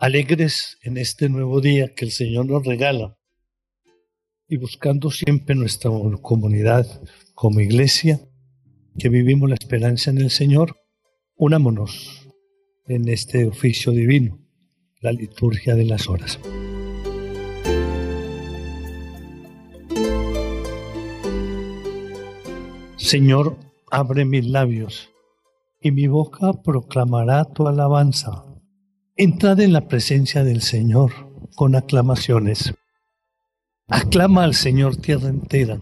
Alegres en este nuevo día que el Señor nos regala y buscando siempre nuestra comunidad como iglesia, que vivimos la esperanza en el Señor, unámonos en este oficio divino, la liturgia de las horas. Señor, abre mis labios, y mi boca proclamará tu alabanza. Entrad en la presencia del Señor con aclamaciones. Aclama al Señor tierra entera.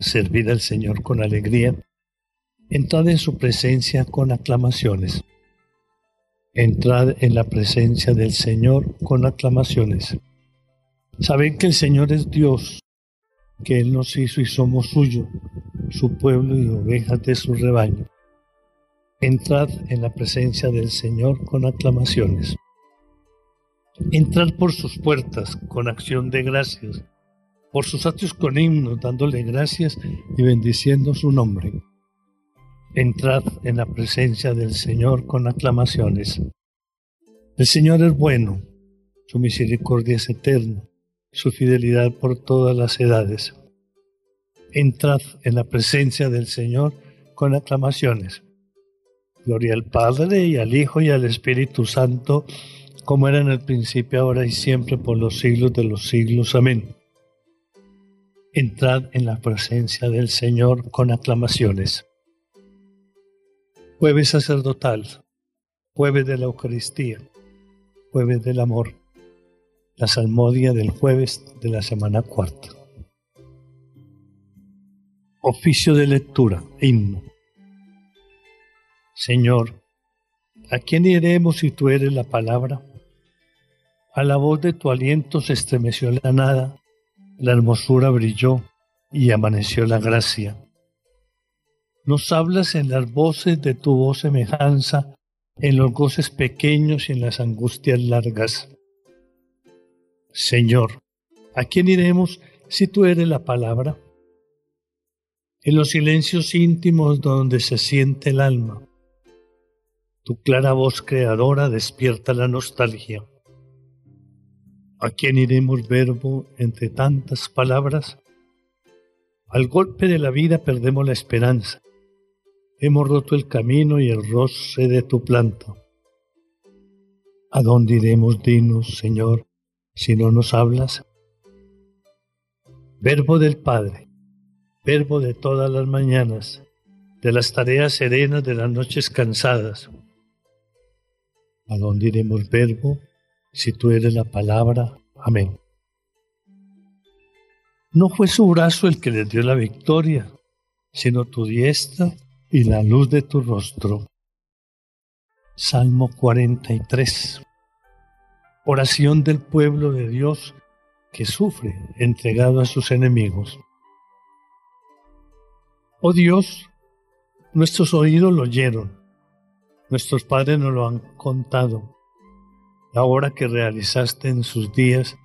Servid al Señor con alegría. Entrad en su presencia con aclamaciones. Entrad en la presencia del Señor con aclamaciones. Sabed que el Señor es Dios, que Él nos hizo y somos suyo, su pueblo y ovejas de su rebaño. Entrad en la presencia del Señor con aclamaciones. Entrad por sus puertas con acción de gracias, por sus atrios con himnos, dándole gracias y bendiciendo su nombre. Entrad en la presencia del Señor con aclamaciones. El Señor es bueno, su misericordia es eterna, su fidelidad por todas las edades. Entrad en la presencia del Señor con aclamaciones. Gloria al Padre y al Hijo y al Espíritu Santo, como era en el principio, ahora y siempre, por los siglos de los siglos. Amén. Entrad en la presencia del Señor con aclamaciones. Jueves sacerdotal, jueves de la Eucaristía, jueves del amor, la salmodia del jueves de la semana cuarta. Oficio de lectura, himno. Señor, ¿a quién iremos si tú eres la palabra? A la voz de tu aliento se estremeció la nada la hermosura brilló y amaneció la gracia. Nos hablas en las voces de tu voz semejanza, en los goces pequeños y en las angustias largas. Señor, ¿a quién iremos si tú eres la palabra? En los silencios íntimos donde se siente el alma, tu clara voz creadora despierta la nostalgia. ¿A quién iremos verbo entre tantas palabras? Al golpe de la vida perdemos la esperanza. Hemos roto el camino y el roce de tu planta. ¿A dónde iremos, dinos, Señor, si no nos hablas? Verbo del Padre, verbo de todas las mañanas, de las tareas serenas de las noches cansadas. ¿A dónde iremos, verbo, si tú eres la palabra. Amén. No fue su brazo el que le dio la victoria, sino tu diestra y la luz de tu rostro. Salmo 43. Oración del pueblo de Dios que sufre entregado a sus enemigos. Oh Dios, nuestros oídos lo oyeron, nuestros padres nos lo han contado la obra que realizaste en sus días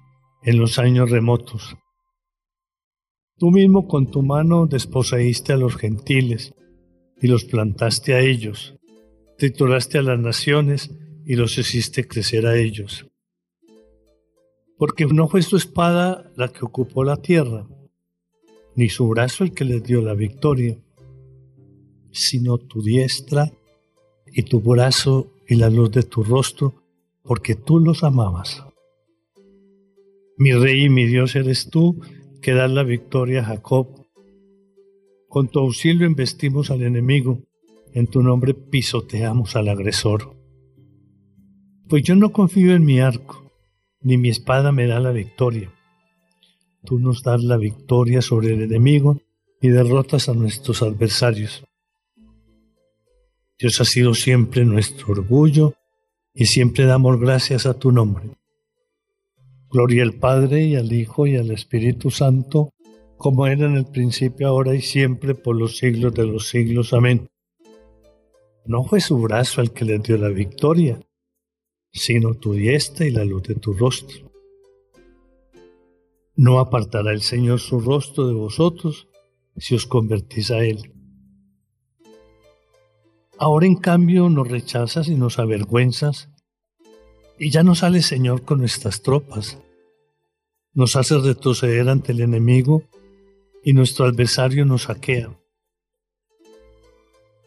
en los años remotos. Tú mismo con tu mano desposeíste a los gentiles y los plantaste a ellos, trituraste a las naciones y los hiciste crecer a ellos. Porque no fue su espada la que ocupó la tierra, ni su brazo el que les dio la victoria, sino tu diestra y tu brazo y la luz de tu rostro porque tú los amabas. Mi rey y mi Dios eres tú, que das la victoria a Jacob. Con tu auxilio investimos al enemigo, en tu nombre pisoteamos al agresor. Pues yo no confío en mi arco, ni mi espada me da la victoria. Tú nos das la victoria sobre el enemigo y derrotas a nuestros adversarios. Dios ha sido siempre nuestro orgullo y siempre damos gracias a tu nombre. Gloria al Padre y al Hijo y al Espíritu Santo, como era en el principio, ahora y siempre, por los siglos de los siglos. Amén. No fue su brazo el que le dio la victoria, sino tu diestra y la luz de tu rostro. No apartará el Señor su rostro de vosotros, si os convertís a Él. Ahora en cambio nos rechazas y nos avergüenzas, y ya no sale Señor con nuestras tropas. Nos hace retroceder ante el enemigo y nuestro adversario nos saquea.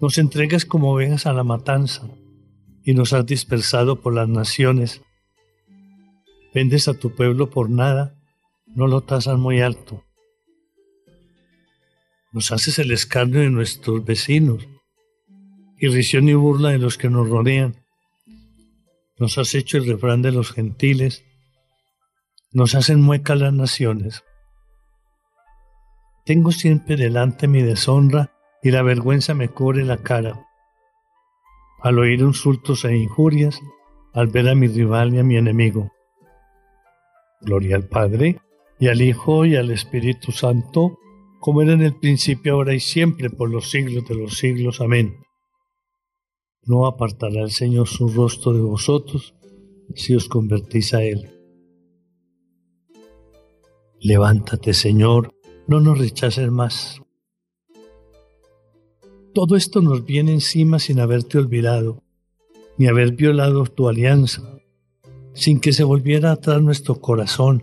Nos entregas como ovejas a la matanza y nos has dispersado por las naciones. Vendes a tu pueblo por nada, no lo tasas muy alto. Nos haces el escarnio de nuestros vecinos, irrisión y burla de los que nos rodean. Nos has hecho el refrán de los gentiles, nos hacen muecas las naciones. Tengo siempre delante mi deshonra y la vergüenza me cubre la cara. Al oír insultos e injurias, al ver a mi rival y a mi enemigo. Gloria al Padre, y al Hijo, y al Espíritu Santo, como era en el principio, ahora y siempre, por los siglos de los siglos. Amén. No apartará el Señor su rostro de vosotros si os convertís a Él. Levántate, Señor, no nos rechaces más. Todo esto nos viene encima sin haberte olvidado, ni haber violado tu alianza, sin que se volviera atrás nuestro corazón,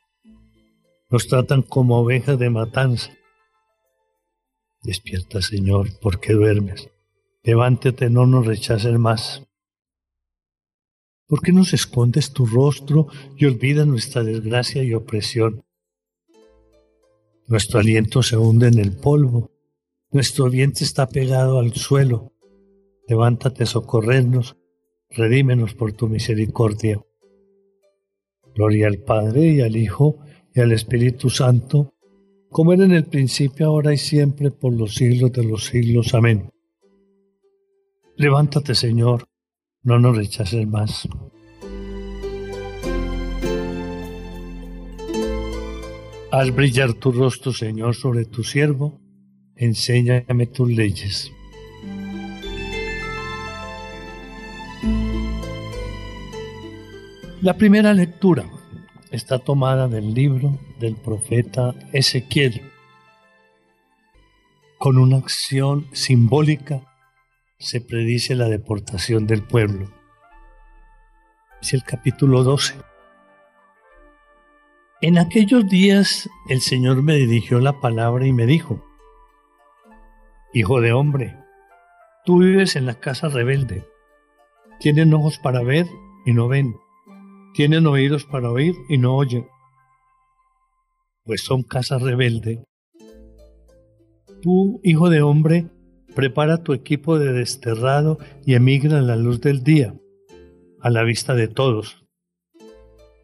nos tratan como ovejas de matanza. Despierta, Señor, porque duermes levántate, no nos rechaces más. ¿Por qué nos escondes tu rostro y olvidas nuestra desgracia y opresión? Nuestro aliento se hunde en el polvo, nuestro vientre está pegado al suelo. Levántate, socorrernos, redímenos por tu misericordia. Gloria al Padre y al Hijo y al Espíritu Santo, como era en el principio, ahora y siempre, por los siglos de los siglos. Amén. Levántate, Señor, no nos rechaces más. Haz brillar tu rostro, Señor, sobre tu siervo, enséñame tus leyes. La primera lectura está tomada del libro del profeta Ezequiel, con una acción simbólica se predice la deportación del pueblo. Es el capítulo 12. En aquellos días el Señor me dirigió la palabra y me dijo, Hijo de hombre, tú vives en la casa rebelde. Tienen ojos para ver y no ven. Tienen oídos para oír y no oyen. Pues son casa rebelde. Tú, hijo de hombre, Prepara tu equipo de desterrado y emigra a la luz del día, a la vista de todos.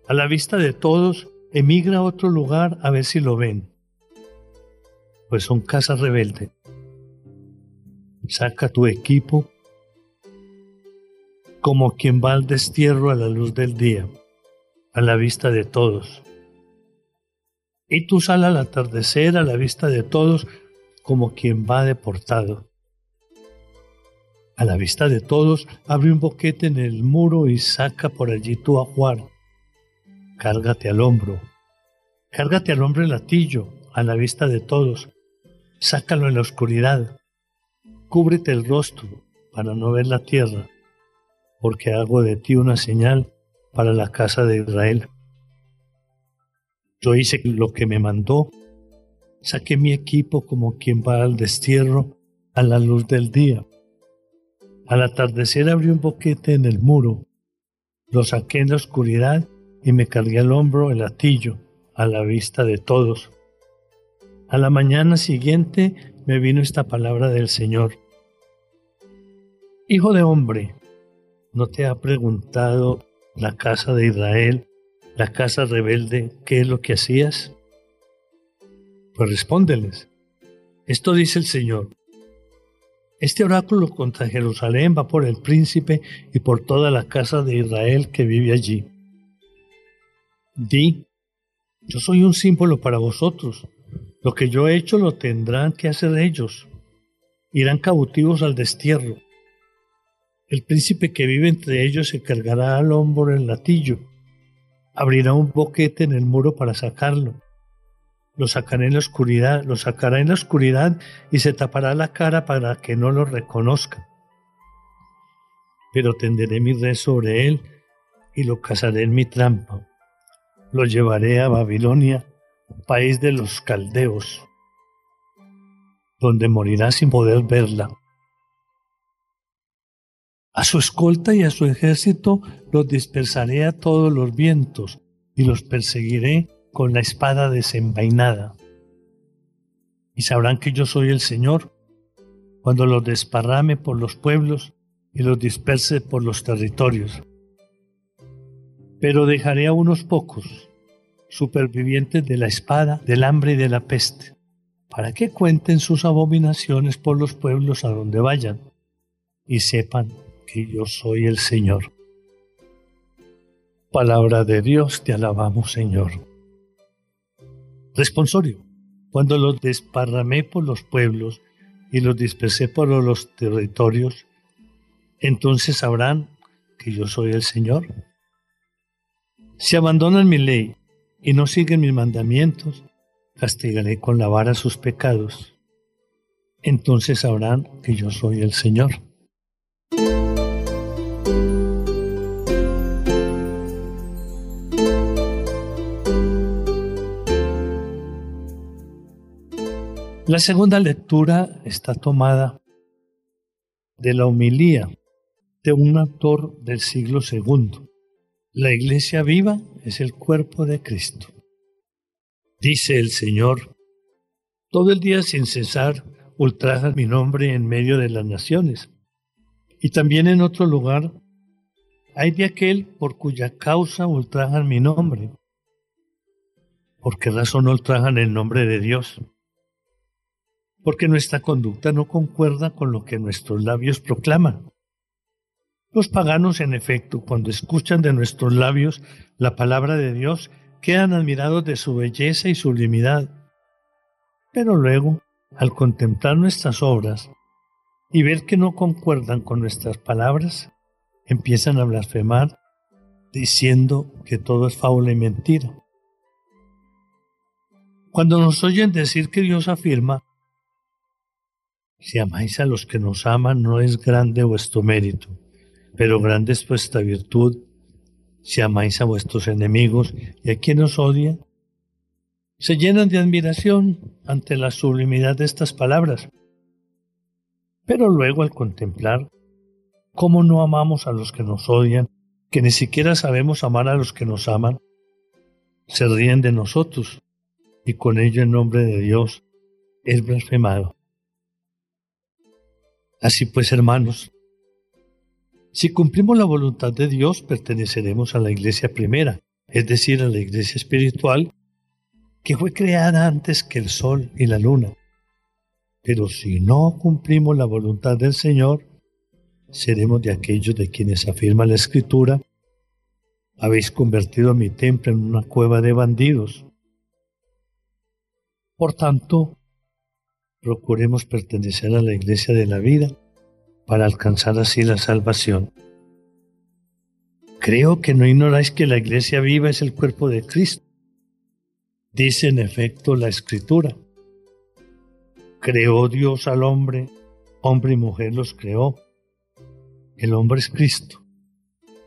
A la vista de todos, emigra a otro lugar a ver si lo ven, pues son casa rebelde. Saca tu equipo como quien va al destierro a la luz del día, a la vista de todos. Y tú sal al atardecer a la vista de todos como quien va deportado. A la vista de todos, abre un boquete en el muro y saca por allí tu ajuar. Cárgate al hombro. Cárgate al hombro el latillo, a la vista de todos. Sácalo en la oscuridad. Cúbrete el rostro para no ver la tierra, porque hago de ti una señal para la casa de Israel. Yo hice lo que me mandó. Saqué mi equipo como quien va al destierro a la luz del día al atardecer abrí un boquete en el muro, lo saqué en la oscuridad y me cargué al hombro el atillo, a la vista de todos. A la mañana siguiente me vino esta palabra del Señor. Hijo de hombre, ¿no te ha preguntado la casa de Israel, la casa rebelde, qué es lo que hacías? Pues respóndeles. Esto dice el Señor. Este oráculo contra Jerusalén va por el príncipe y por toda la casa de Israel que vive allí. Di, yo soy un símbolo para vosotros. Lo que yo he hecho lo tendrán que hacer ellos. Irán cautivos al destierro. El príncipe que vive entre ellos se cargará al hombro el latillo. Abrirá un boquete en el muro para sacarlo lo sacará en la oscuridad, lo sacará en la oscuridad y se tapará la cara para que no lo reconozca. Pero tenderé mi red sobre él y lo cazaré en mi trampa. Lo llevaré a Babilonia, país de los caldeos, donde morirá sin poder verla. A su escolta y a su ejército los dispersaré a todos los vientos y los perseguiré con la espada desenvainada. Y sabrán que yo soy el Señor cuando los desparrame por los pueblos y los disperse por los territorios. Pero dejaré a unos pocos, supervivientes de la espada, del hambre y de la peste, para que cuenten sus abominaciones por los pueblos a donde vayan y sepan que yo soy el Señor. Palabra de Dios, te alabamos Señor. Responsorio. Cuando los desparramé por los pueblos y los dispersé por los territorios, entonces sabrán que yo soy el Señor. Si abandonan mi ley y no siguen mis mandamientos, castigaré con la vara sus pecados. Entonces sabrán que yo soy el Señor. La segunda lectura está tomada de la homilía de un autor del siglo II. La iglesia viva es el cuerpo de Cristo. Dice el Señor, todo el día sin cesar ultrajan mi nombre en medio de las naciones. Y también en otro lugar, hay de aquel por cuya causa ultrajan mi nombre. ¿Por qué razón ultrajan el nombre de Dios? Porque nuestra conducta no concuerda con lo que nuestros labios proclaman. Los paganos, en efecto, cuando escuchan de nuestros labios la palabra de Dios, quedan admirados de su belleza y sublimidad. Pero luego, al contemplar nuestras obras y ver que no concuerdan con nuestras palabras, empiezan a blasfemar diciendo que todo es fábula y mentira. Cuando nos oyen decir que Dios afirma si amáis a los que nos aman, no es grande vuestro mérito, pero grande es vuestra virtud si amáis a vuestros enemigos y a quien os odia. Se llenan de admiración ante la sublimidad de estas palabras. Pero luego al contemplar cómo no amamos a los que nos odian, que ni siquiera sabemos amar a los que nos aman, se ríen de nosotros y con ello en nombre de Dios es blasfemado. Así pues, hermanos, si cumplimos la voluntad de Dios, perteneceremos a la iglesia primera, es decir, a la iglesia espiritual, que fue creada antes que el sol y la luna. Pero si no cumplimos la voluntad del Señor, seremos de aquellos de quienes afirma la Escritura, habéis convertido mi templo en una cueva de bandidos. Por tanto, procuremos pertenecer a la iglesia de la vida para alcanzar así la salvación. Creo que no ignoráis que la iglesia viva es el cuerpo de Cristo. Dice en efecto la escritura. Creó Dios al hombre, hombre y mujer los creó. El hombre es Cristo,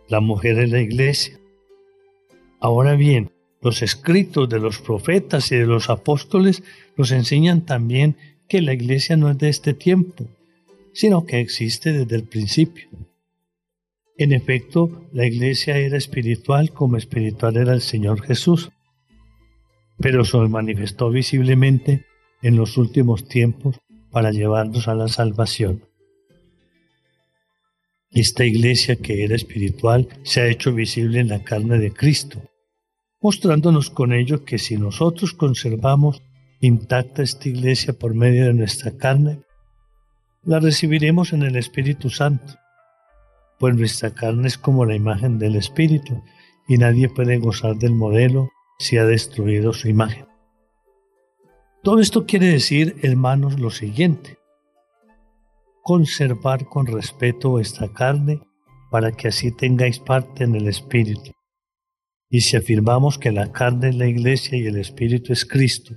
la mujer es la iglesia. Ahora bien, los escritos de los profetas y de los apóstoles nos enseñan también que la iglesia no es de este tiempo, sino que existe desde el principio. En efecto, la iglesia era espiritual como espiritual era el Señor Jesús, pero se manifestó visiblemente en los últimos tiempos para llevarnos a la salvación. Esta iglesia que era espiritual se ha hecho visible en la carne de Cristo, mostrándonos con ello que si nosotros conservamos intacta esta iglesia por medio de nuestra carne, la recibiremos en el Espíritu Santo, pues nuestra carne es como la imagen del Espíritu y nadie puede gozar del modelo si ha destruido su imagen. Todo esto quiere decir, hermanos, lo siguiente. Conservar con respeto vuestra carne para que así tengáis parte en el Espíritu. Y si afirmamos que la carne es la iglesia y el Espíritu es Cristo,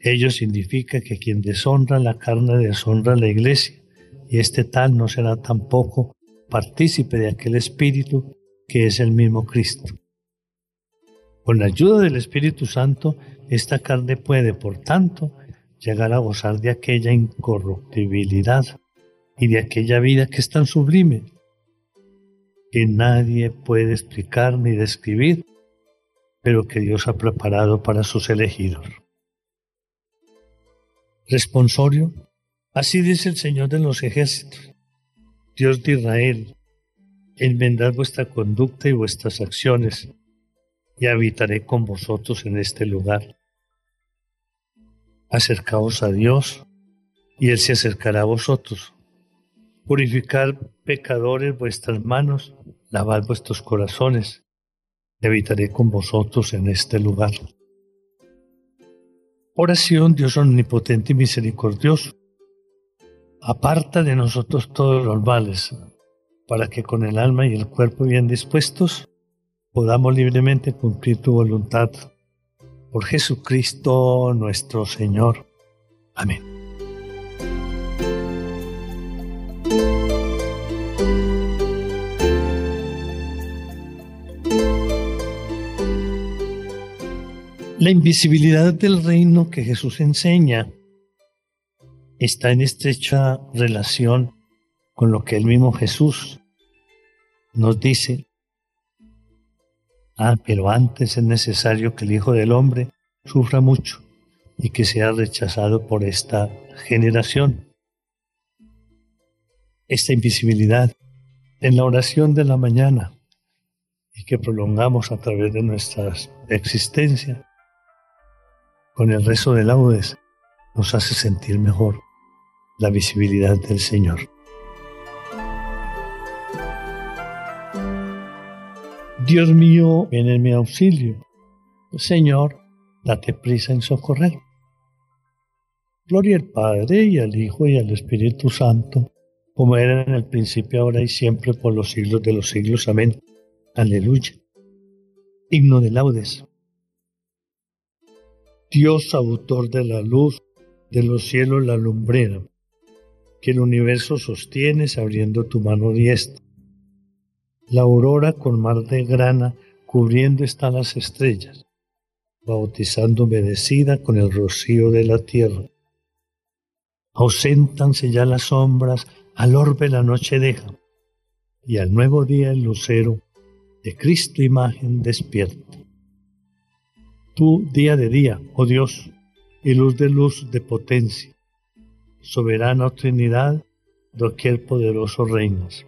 ello significa que quien deshonra la carne deshonra la iglesia, y este tal no será tampoco partícipe de aquel Espíritu que es el mismo Cristo. Con la ayuda del Espíritu Santo, esta carne puede, por tanto, llegar a gozar de aquella incorruptibilidad y de aquella vida que es tan sublime, que nadie puede explicar ni describir, pero que Dios ha preparado para sus elegidos. Responsorio, así dice el Señor de los ejércitos, Dios de Israel, enmendad vuestra conducta y vuestras acciones, y habitaré con vosotros en este lugar. Acercaos a Dios, y Él se acercará a vosotros. Purificar pecadores vuestras manos, lavad vuestros corazones, y habitaré con vosotros en este lugar. Oración, Dios omnipotente y misericordioso. Aparta de nosotros todos los males, para que con el alma y el cuerpo bien dispuestos podamos libremente cumplir tu voluntad. Por Jesucristo nuestro Señor. Amén. La invisibilidad del reino que Jesús enseña está en estrecha relación con lo que el mismo Jesús nos dice. Ah, pero antes es necesario que el Hijo del Hombre sufra mucho y que sea rechazado por esta generación. Esta invisibilidad en la oración de la mañana y que prolongamos a través de nuestra existencia con el rezo de laudes nos hace sentir mejor la visibilidad del Señor. Dios mío, ven en mi auxilio. Señor, date prisa en socorrer. Gloria al Padre y al Hijo y al Espíritu Santo, como era en el principio, ahora y siempre, por los siglos de los siglos. Amén. Aleluya. Himno de laudes. Dios autor de la luz, de los cielos la lumbrera, que el universo sostienes abriendo tu mano diestra. La aurora con mar de grana cubriendo están las estrellas, bautizando humedecida con el rocío de la tierra. Auséntanse ya las sombras, al orbe la noche deja, y al nuevo día el lucero de Cristo imagen despierta tú día de día, oh Dios, y luz de luz de potencia, soberana Trinidad, doquier poderoso reinas.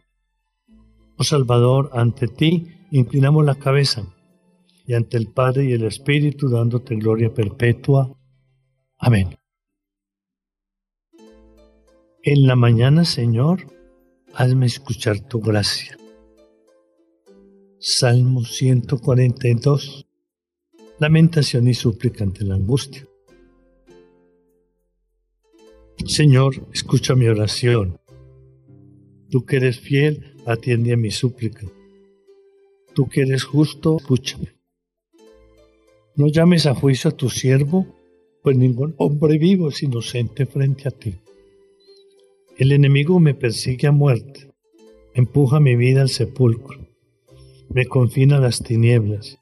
Oh Salvador, ante ti inclinamos la cabeza, y ante el Padre y el Espíritu dándote gloria perpetua. Amén. En la mañana, Señor, hazme escuchar tu gracia. Salmo 142 lamentación y súplica ante la angustia. Señor, escucha mi oración. Tú que eres fiel, atiende a mi súplica. Tú que eres justo, escúchame. No llames a juicio a tu siervo, pues ningún hombre vivo es inocente frente a ti. El enemigo me persigue a muerte, empuja mi vida al sepulcro, me confina a las tinieblas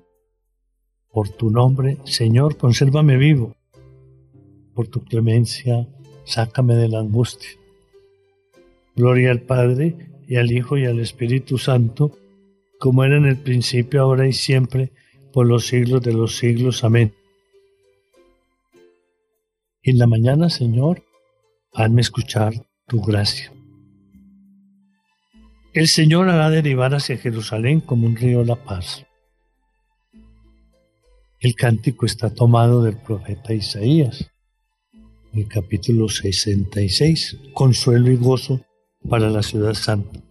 Por tu nombre, Señor, consérvame vivo. Por tu clemencia, sácame de la angustia. Gloria al Padre, y al Hijo, y al Espíritu Santo, como era en el principio, ahora y siempre, por los siglos de los siglos. Amén. En la mañana, Señor, hazme escuchar tu gracia. El Señor hará derivar hacia Jerusalén como un río la paz. El cántico está tomado del profeta Isaías, el capítulo 66, consuelo y gozo para la ciudad santa.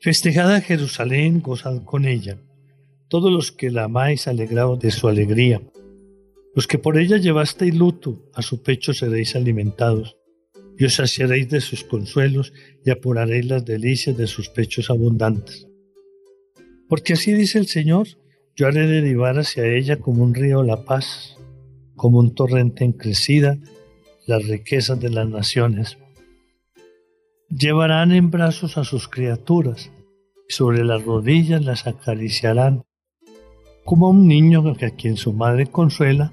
Festejada Jerusalén, gozad con ella. Todos los que la amáis, alegraos de su alegría. Los que por ella llevasteis luto, a su pecho seréis alimentados y os saciaréis de sus consuelos y apuraréis las delicias de sus pechos abundantes. Porque así dice el Señor, yo haré derivar hacia ella como un río la paz, como un torrente en crecida, las riquezas de las naciones. Llevarán en brazos a sus criaturas, y sobre las rodillas las acariciarán, como a un niño a quien su madre consuela,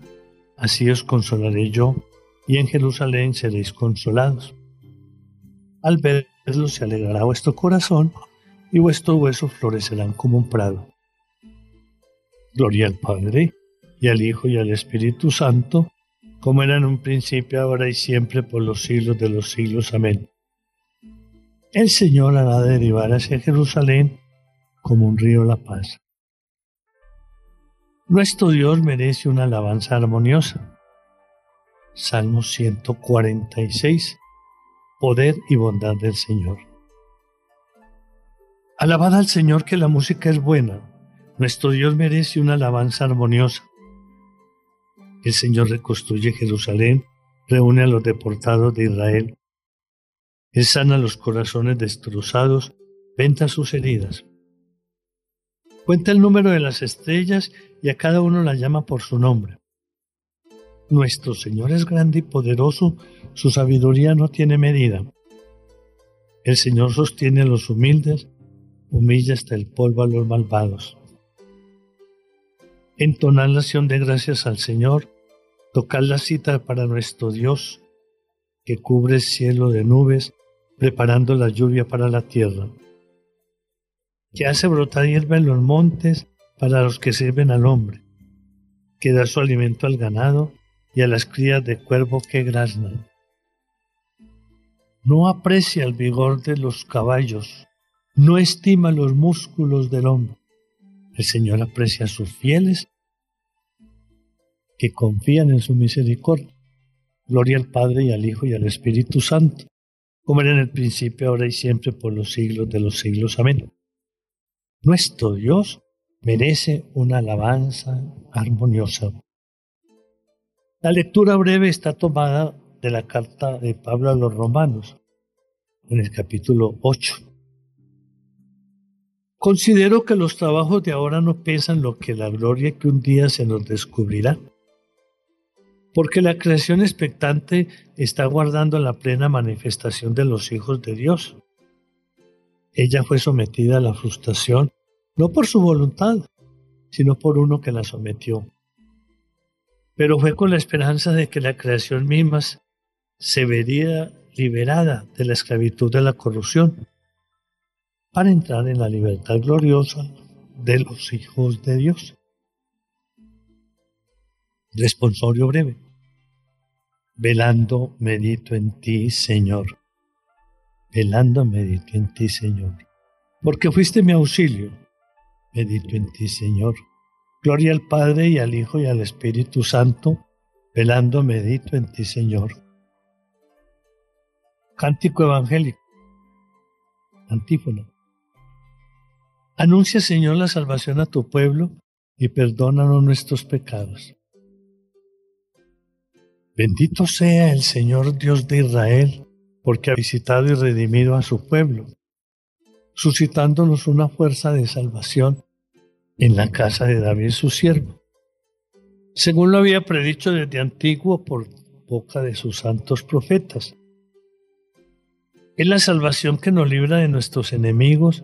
así os consolaré yo y en Jerusalén seréis consolados. Al verlo se alegrará vuestro corazón y vuestros huesos florecerán como un prado. Gloria al Padre, y al Hijo, y al Espíritu Santo, como era en un principio, ahora y siempre, por los siglos de los siglos. Amén. El Señor hará derivar hacia Jerusalén como un río la paz. Nuestro Dios merece una alabanza armoniosa Salmo 146. Poder y bondad del Señor. Alabad al Señor que la música es buena. Nuestro Dios merece una alabanza armoniosa. El Señor reconstruye Jerusalén, reúne a los deportados de Israel. Él sana los corazones destrozados, venta sus heridas. Cuenta el número de las estrellas y a cada uno la llama por su nombre. Nuestro Señor es grande y poderoso, su sabiduría no tiene medida. El Señor sostiene a los humildes, humilla hasta el polvo a los malvados. Entonad la acción de gracias al Señor, tocad la cita para nuestro Dios, que cubre el cielo de nubes, preparando la lluvia para la tierra, que hace brotar hierba en los montes para los que sirven al hombre, que da su alimento al ganado y a las crías de cuervo que graznan. No aprecia el vigor de los caballos, no estima los músculos del hombre. El Señor aprecia a sus fieles que confían en su misericordia. Gloria al Padre y al Hijo y al Espíritu Santo, como era en el principio, ahora y siempre, por los siglos de los siglos. Amén. Nuestro Dios merece una alabanza armoniosa. La lectura breve está tomada de la carta de Pablo a los romanos, en el capítulo 8. Considero que los trabajos de ahora no pesan lo que la gloria que un día se nos descubrirá, porque la creación expectante está guardando la plena manifestación de los hijos de Dios. Ella fue sometida a la frustración no por su voluntad, sino por uno que la sometió pero fue con la esperanza de que la creación misma se vería liberada de la esclavitud de la corrupción para entrar en la libertad gloriosa de los hijos de Dios. Responsorio breve. Velando medito en ti, Señor. Velando medito en ti, Señor. Porque fuiste mi auxilio. Medito en ti, Señor. Gloria al Padre y al Hijo y al Espíritu Santo, velando medito en ti, Señor. Cántico evangélico. Antífono. Anuncia, Señor, la salvación a tu pueblo y perdónanos nuestros pecados. Bendito sea el Señor Dios de Israel, porque ha visitado y redimido a su pueblo suscitándonos una fuerza de salvación en la casa de David su siervo, según lo había predicho desde antiguo por boca de sus santos profetas. Es la salvación que nos libra de nuestros enemigos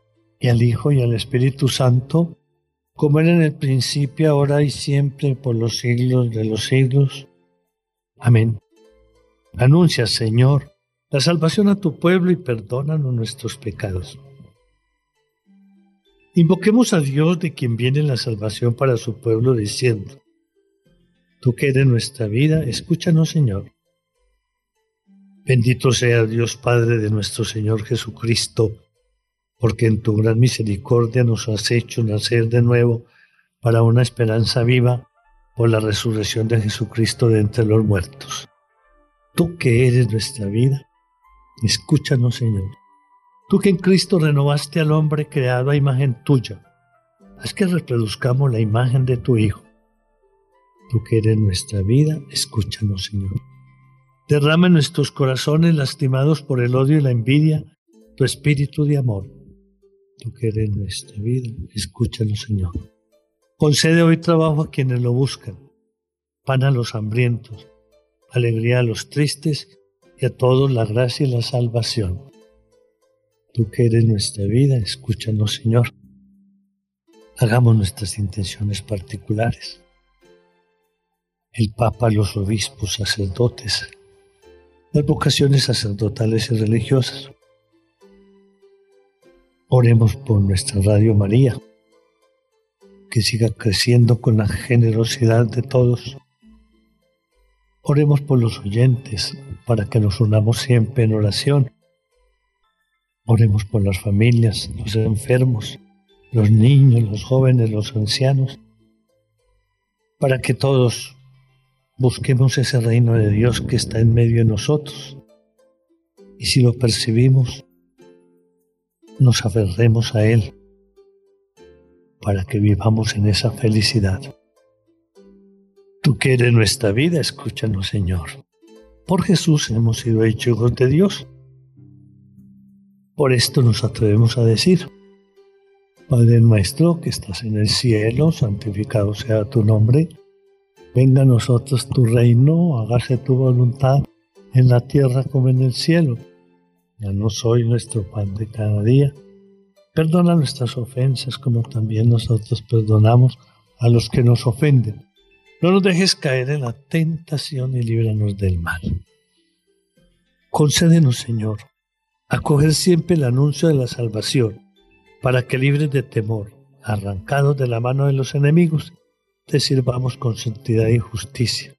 y al Hijo, y al Espíritu Santo, como era en el principio, ahora y siempre, por los siglos de los siglos. Amén. Anuncia, Señor, la salvación a tu pueblo y perdónanos nuestros pecados. Invoquemos a Dios de quien viene la salvación para su pueblo diciendo, Tú que eres nuestra vida, escúchanos, Señor. Bendito sea Dios Padre de nuestro Señor Jesucristo porque en tu gran misericordia nos has hecho nacer de nuevo para una esperanza viva por la resurrección de Jesucristo de entre los muertos. Tú que eres nuestra vida, escúchanos Señor. Tú que en Cristo renovaste al hombre creado a imagen tuya, haz que reproduzcamos la imagen de tu Hijo. Tú que eres nuestra vida, escúchanos Señor. Derrama en nuestros corazones lastimados por el odio y la envidia tu espíritu de amor tú que eres nuestra vida, escúchalo, Señor. Concede hoy trabajo a quienes lo buscan, pan a los hambrientos, alegría a los tristes y a todos la gracia y la salvación. Tú que eres nuestra vida, escúchanos, Señor. Hagamos nuestras intenciones particulares. El Papa, los obispos, sacerdotes, las vocaciones sacerdotales y religiosas Oremos por nuestra Radio María, que siga creciendo con la generosidad de todos. Oremos por los oyentes, para que nos unamos siempre en oración. Oremos por las familias, los enfermos, los niños, los jóvenes, los ancianos, para que todos busquemos ese reino de Dios que está en medio de nosotros. Y si lo percibimos, nos aferremos a Él para que vivamos en esa felicidad. Tú que eres nuestra vida, escúchanos Señor. Por Jesús hemos sido hechos hijos de Dios. Por esto nos atrevemos a decir, Padre nuestro que estás en el cielo, santificado sea tu nombre, venga a nosotros tu reino, hágase tu voluntad en la tierra como en el cielo. Danos hoy nuestro pan de cada día. Perdona nuestras ofensas como también nosotros perdonamos a los que nos ofenden. No nos dejes caer en la tentación y líbranos del mal. Concédenos, Señor, acoger siempre el anuncio de la salvación, para que libres de temor, arrancados de la mano de los enemigos, te sirvamos con santidad y justicia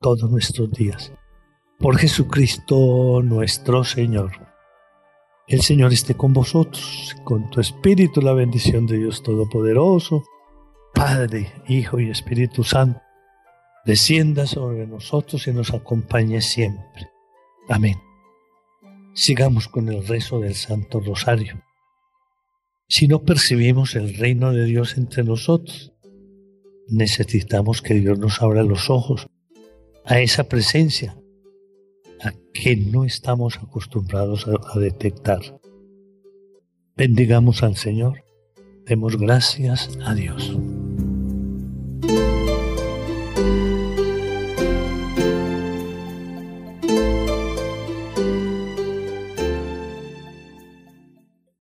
todos nuestros días. Por Jesucristo nuestro Señor. El Señor esté con vosotros, con tu espíritu la bendición de Dios Todopoderoso, Padre, Hijo y Espíritu Santo, descienda sobre nosotros y nos acompañe siempre. Amén. Sigamos con el rezo del Santo Rosario. Si no percibimos el reino de Dios entre nosotros, necesitamos que Dios nos abra los ojos a esa presencia que no estamos acostumbrados a, a detectar. Bendigamos al Señor. Demos gracias a Dios.